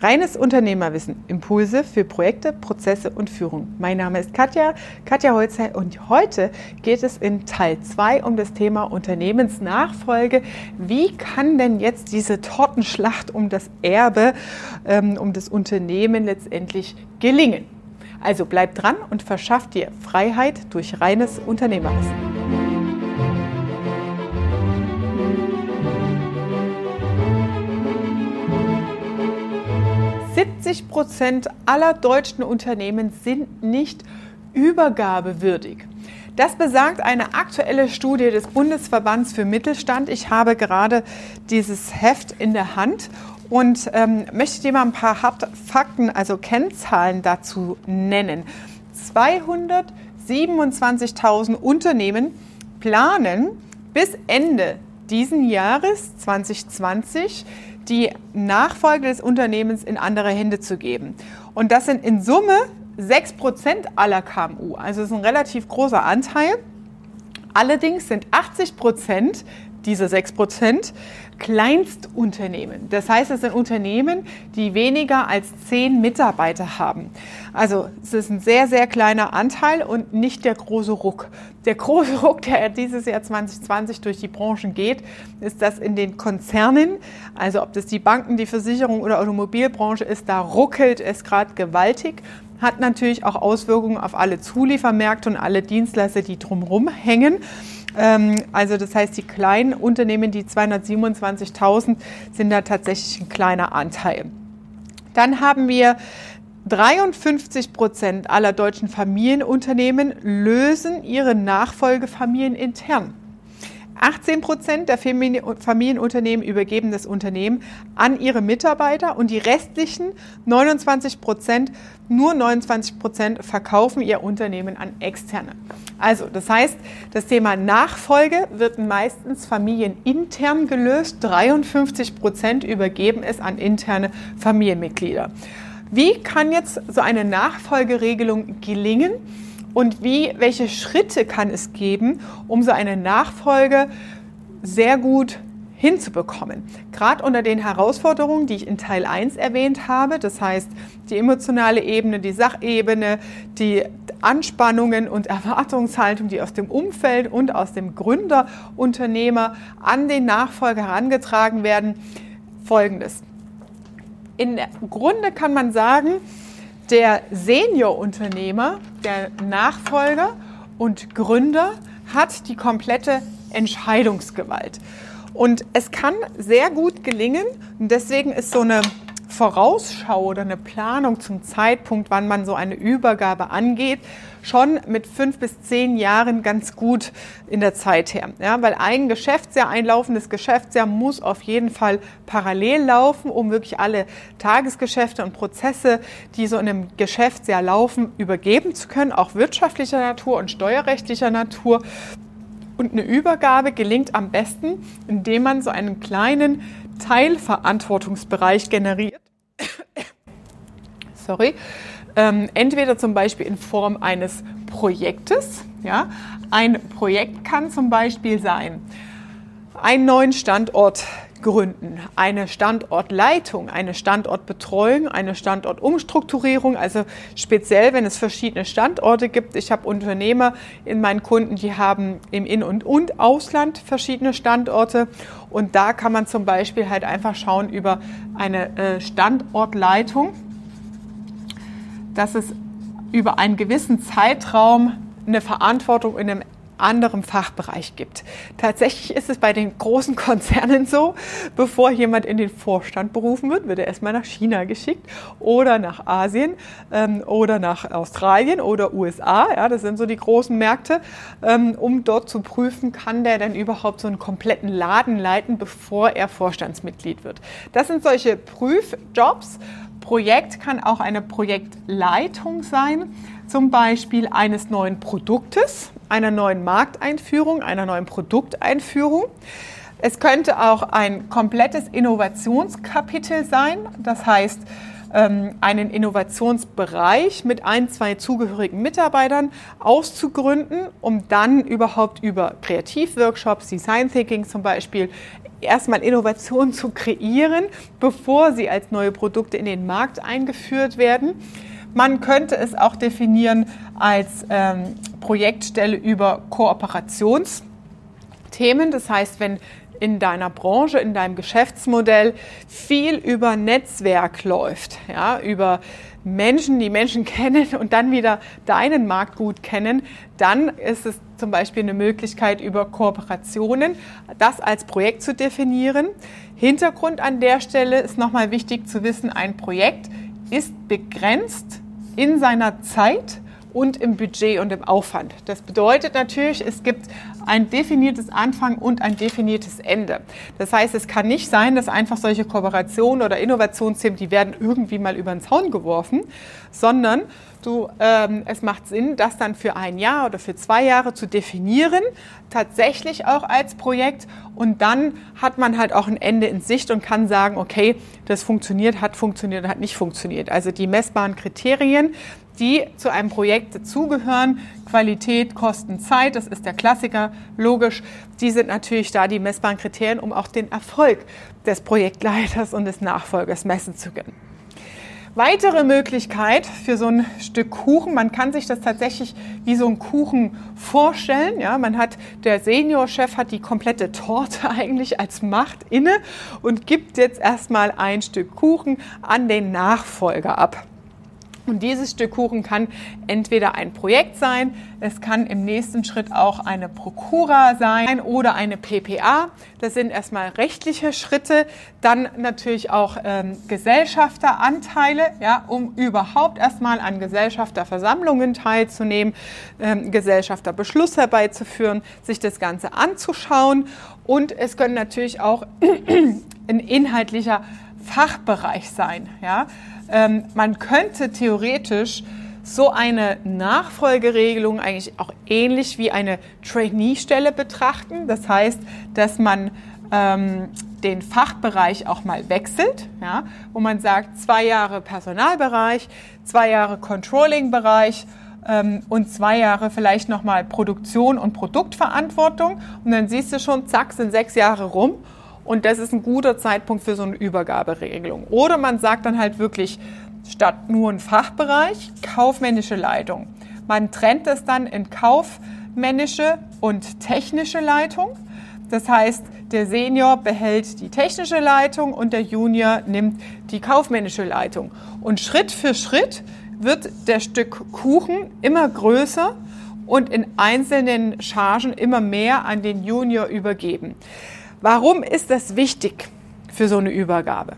Reines Unternehmerwissen, Impulse für Projekte, Prozesse und Führung. Mein Name ist Katja, Katja Holzer und heute geht es in Teil 2 um das Thema Unternehmensnachfolge. Wie kann denn jetzt diese Tortenschlacht um das Erbe, ähm, um das Unternehmen letztendlich gelingen? Also bleib dran und verschaff dir Freiheit durch reines Unternehmerwissen. 70 Prozent aller deutschen Unternehmen sind nicht übergabewürdig. Das besagt eine aktuelle Studie des Bundesverbands für Mittelstand. Ich habe gerade dieses Heft in der Hand und ähm, möchte dir mal ein paar Fakten, also Kennzahlen dazu nennen. 227.000 Unternehmen planen bis Ende diesen Jahres 2020 die Nachfolge des Unternehmens in andere Hände zu geben. Und das sind in Summe 6 Prozent aller KMU. Also das ist ein relativ großer Anteil. Allerdings sind 80 Prozent diese 6 Prozent Kleinstunternehmen. Das heißt, es sind Unternehmen, die weniger als 10 Mitarbeiter haben. Also es ist ein sehr, sehr kleiner Anteil und nicht der große Ruck. Der große Ruck, der dieses Jahr 2020 durch die Branchen geht, ist, dass in den Konzernen, also ob das die Banken, die Versicherung oder Automobilbranche ist, da ruckelt es gerade gewaltig hat natürlich auch Auswirkungen auf alle Zuliefermärkte und alle Dienstleister, die drumherum hängen. Ähm, also das heißt, die kleinen Unternehmen, die 227.000, sind da tatsächlich ein kleiner Anteil. Dann haben wir 53 Prozent aller deutschen Familienunternehmen lösen ihre Nachfolgefamilien intern. 18 Prozent der Familienunternehmen übergeben das Unternehmen an ihre Mitarbeiter und die restlichen 29 Prozent, nur 29 Prozent verkaufen ihr Unternehmen an Externe. Also, das heißt, das Thema Nachfolge wird meistens familienintern gelöst. 53 Prozent übergeben es an interne Familienmitglieder. Wie kann jetzt so eine Nachfolgeregelung gelingen? Und wie, welche Schritte kann es geben, um so eine Nachfolge sehr gut hinzubekommen. Gerade unter den Herausforderungen, die ich in Teil 1 erwähnt habe, das heißt die emotionale Ebene, die Sachebene, die Anspannungen und Erwartungshaltung, die aus dem Umfeld und aus dem Gründerunternehmer an den Nachfolger herangetragen werden, folgendes. In Grunde kann man sagen, der Seniorunternehmer, der Nachfolger und Gründer hat die komplette Entscheidungsgewalt. Und es kann sehr gut gelingen, und deswegen ist so eine Vorausschau oder eine Planung zum Zeitpunkt, wann man so eine Übergabe angeht, schon mit fünf bis zehn Jahren ganz gut in der Zeit her. Ja, weil ein Geschäftsjahr, ein laufendes Geschäftsjahr muss auf jeden Fall parallel laufen, um wirklich alle Tagesgeschäfte und Prozesse, die so in einem Geschäftsjahr laufen, übergeben zu können, auch wirtschaftlicher Natur und steuerrechtlicher Natur. Und eine Übergabe gelingt am besten, indem man so einen kleinen Teilverantwortungsbereich generiert. Sorry. Ähm, entweder zum Beispiel in Form eines Projektes. Ja? Ein Projekt kann zum Beispiel sein, einen neuen Standort gründen. Eine Standortleitung, eine Standortbetreuung, eine Standortumstrukturierung, also speziell, wenn es verschiedene Standorte gibt. Ich habe Unternehmer in meinen Kunden, die haben im In- und, und Ausland verschiedene Standorte und da kann man zum Beispiel halt einfach schauen über eine äh, Standortleitung, dass es über einen gewissen Zeitraum eine Verantwortung in einem anderem Fachbereich gibt. Tatsächlich ist es bei den großen Konzernen so, bevor jemand in den Vorstand berufen wird, wird er erstmal nach China geschickt oder nach Asien ähm, oder nach Australien oder USA. Ja, das sind so die großen Märkte, ähm, um dort zu prüfen, kann der denn überhaupt so einen kompletten Laden leiten, bevor er Vorstandsmitglied wird. Das sind solche Prüfjobs. Projekt kann auch eine Projektleitung sein zum Beispiel eines neuen Produktes, einer neuen Markteinführung, einer neuen Produkteinführung. Es könnte auch ein komplettes Innovationskapitel sein. Das heißt, ähm, einen Innovationsbereich mit ein, zwei zugehörigen Mitarbeitern auszugründen, um dann überhaupt über Kreativworkshops, Design Thinking zum Beispiel, erstmal Innovationen zu kreieren, bevor sie als neue Produkte in den Markt eingeführt werden. Man könnte es auch definieren als ähm, Projektstelle über Kooperationsthemen. Das heißt, wenn in deiner Branche, in deinem Geschäftsmodell viel über Netzwerk läuft, ja, über Menschen, die Menschen kennen und dann wieder deinen Markt gut kennen, dann ist es zum Beispiel eine Möglichkeit, über Kooperationen das als Projekt zu definieren. Hintergrund an der Stelle ist nochmal wichtig zu wissen, ein Projekt ist begrenzt in seiner Zeit und im Budget und im Aufwand. Das bedeutet natürlich, es gibt ein definiertes Anfang und ein definiertes Ende. Das heißt, es kann nicht sein, dass einfach solche Kooperationen oder Innovationsthemen, die werden irgendwie mal über den Zaun geworfen, sondern du, ähm, es macht Sinn, das dann für ein Jahr oder für zwei Jahre zu definieren, tatsächlich auch als Projekt. Und dann hat man halt auch ein Ende in Sicht und kann sagen, okay, das funktioniert, hat funktioniert, hat nicht funktioniert. Also die messbaren Kriterien, die zu einem Projekt dazugehören. Qualität, Kosten, Zeit, das ist der Klassiker, logisch. Die sind natürlich da die messbaren Kriterien, um auch den Erfolg des Projektleiters und des Nachfolgers messen zu können. Weitere Möglichkeit für so ein Stück Kuchen, man kann sich das tatsächlich wie so ein Kuchen vorstellen. Ja, man hat, der Seniorchef hat die komplette Torte eigentlich als Macht inne und gibt jetzt erstmal ein Stück Kuchen an den Nachfolger ab. Und dieses Stück Kuchen kann entweder ein Projekt sein, es kann im nächsten Schritt auch eine Prokura sein oder eine PPA. Das sind erstmal rechtliche Schritte. Dann natürlich auch ähm, Gesellschafteranteile, ja, um überhaupt erstmal an Gesellschafterversammlungen teilzunehmen, ähm, Gesellschafterbeschluss herbeizuführen, sich das Ganze anzuschauen. Und es können natürlich auch ein inhaltlicher Fachbereich sein, ja. Ähm, man könnte theoretisch so eine Nachfolgeregelung eigentlich auch ähnlich wie eine Trainee-Stelle betrachten. Das heißt, dass man ähm, den Fachbereich auch mal wechselt, ja, wo man sagt, zwei Jahre Personalbereich, zwei Jahre Controlling-Bereich ähm, und zwei Jahre vielleicht nochmal Produktion und Produktverantwortung. Und dann siehst du schon, zack, sind sechs Jahre rum und das ist ein guter Zeitpunkt für so eine Übergaberegelung. Oder man sagt dann halt wirklich, statt nur ein Fachbereich, kaufmännische Leitung. Man trennt das dann in kaufmännische und technische Leitung. Das heißt, der Senior behält die technische Leitung und der Junior nimmt die kaufmännische Leitung. Und Schritt für Schritt wird der Stück Kuchen immer größer und in einzelnen Chargen immer mehr an den Junior übergeben. Warum ist das wichtig für so eine Übergabe?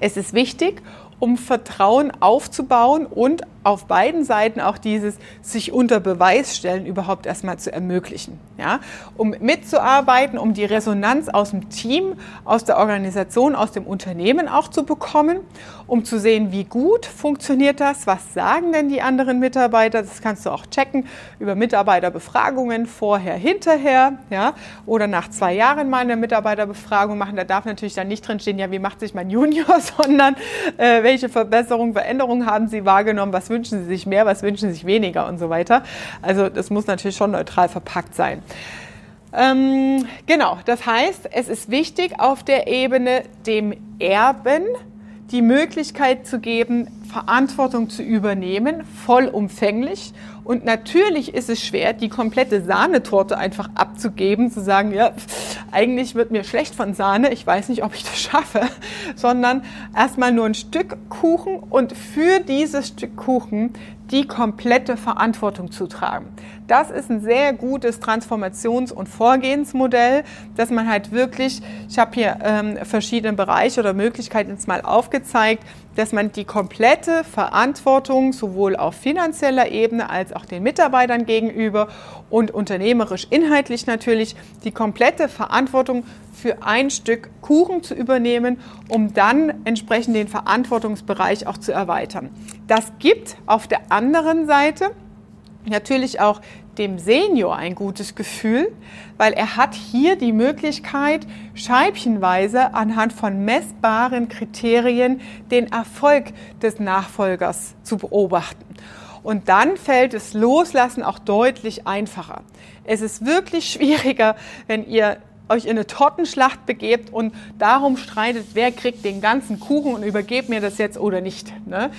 Es ist wichtig, um Vertrauen aufzubauen und auf beiden Seiten auch dieses sich unter Beweis stellen überhaupt erstmal zu ermöglichen. Ja? Um mitzuarbeiten, um die Resonanz aus dem Team, aus der Organisation, aus dem Unternehmen auch zu bekommen, um zu sehen, wie gut funktioniert das, was sagen denn die anderen Mitarbeiter. Das kannst du auch checken über Mitarbeiterbefragungen vorher, hinterher ja? oder nach zwei Jahren mal eine Mitarbeiterbefragung machen. Da darf natürlich dann nicht drinstehen, ja, wie macht sich mein Junior, sondern äh, welche Verbesserungen, Veränderungen haben sie wahrgenommen, was wünschen Sie sich mehr, was wünschen Sie sich weniger und so weiter. Also das muss natürlich schon neutral verpackt sein. Ähm, genau, das heißt, es ist wichtig, auf der Ebene dem Erben die Möglichkeit zu geben, Verantwortung zu übernehmen, vollumfänglich. Und natürlich ist es schwer, die komplette Sahnetorte einfach abzugeben, zu sagen, ja, eigentlich wird mir schlecht von Sahne, ich weiß nicht, ob ich das schaffe, sondern erstmal nur ein Stück Kuchen und für dieses Stück Kuchen die komplette Verantwortung zu tragen. Das ist ein sehr gutes Transformations- und Vorgehensmodell, dass man halt wirklich, ich habe hier ähm, verschiedene Bereiche oder Möglichkeiten jetzt mal aufgezeigt, dass man die komplette Verantwortung sowohl auf finanzieller Ebene als auch den Mitarbeitern gegenüber und unternehmerisch inhaltlich natürlich die komplette Verantwortung für ein Stück Kuchen zu übernehmen, um dann entsprechend den Verantwortungsbereich auch zu erweitern. Das gibt auf der anderen Seite natürlich auch dem Senior ein gutes Gefühl, weil er hat hier die Möglichkeit, scheibchenweise anhand von messbaren Kriterien den Erfolg des Nachfolgers zu beobachten. Und dann fällt das Loslassen auch deutlich einfacher. Es ist wirklich schwieriger, wenn ihr euch in eine Tortenschlacht begebt und darum streitet, wer kriegt den ganzen Kuchen und übergebt mir das jetzt oder nicht. Ne?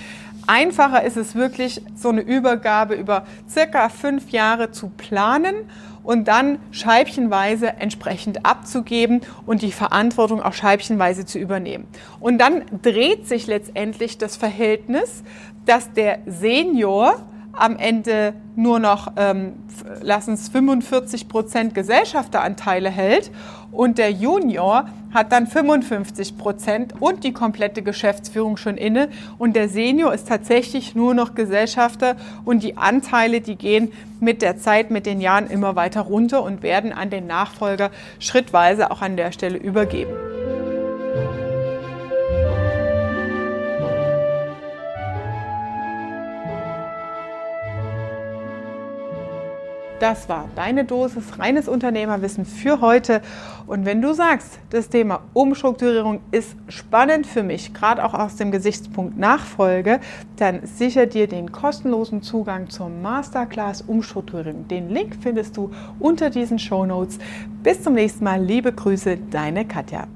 Einfacher ist es wirklich, so eine Übergabe über circa fünf Jahre zu planen und dann scheibchenweise entsprechend abzugeben und die Verantwortung auch scheibchenweise zu übernehmen. Und dann dreht sich letztendlich das Verhältnis, dass der Senior am Ende nur noch, ähm, lassen es 45 Prozent Gesellschafteranteile hält. Und der Junior hat dann 55 Prozent und die komplette Geschäftsführung schon inne. Und der Senior ist tatsächlich nur noch Gesellschafter. Und die Anteile, die gehen mit der Zeit, mit den Jahren immer weiter runter und werden an den Nachfolger schrittweise auch an der Stelle übergeben. Das war deine Dosis reines Unternehmerwissen für heute. Und wenn du sagst, das Thema Umstrukturierung ist spannend für mich, gerade auch aus dem Gesichtspunkt Nachfolge, dann sicher dir den kostenlosen Zugang zur Masterclass Umstrukturierung. Den Link findest du unter diesen Show Notes. Bis zum nächsten Mal. Liebe Grüße, deine Katja.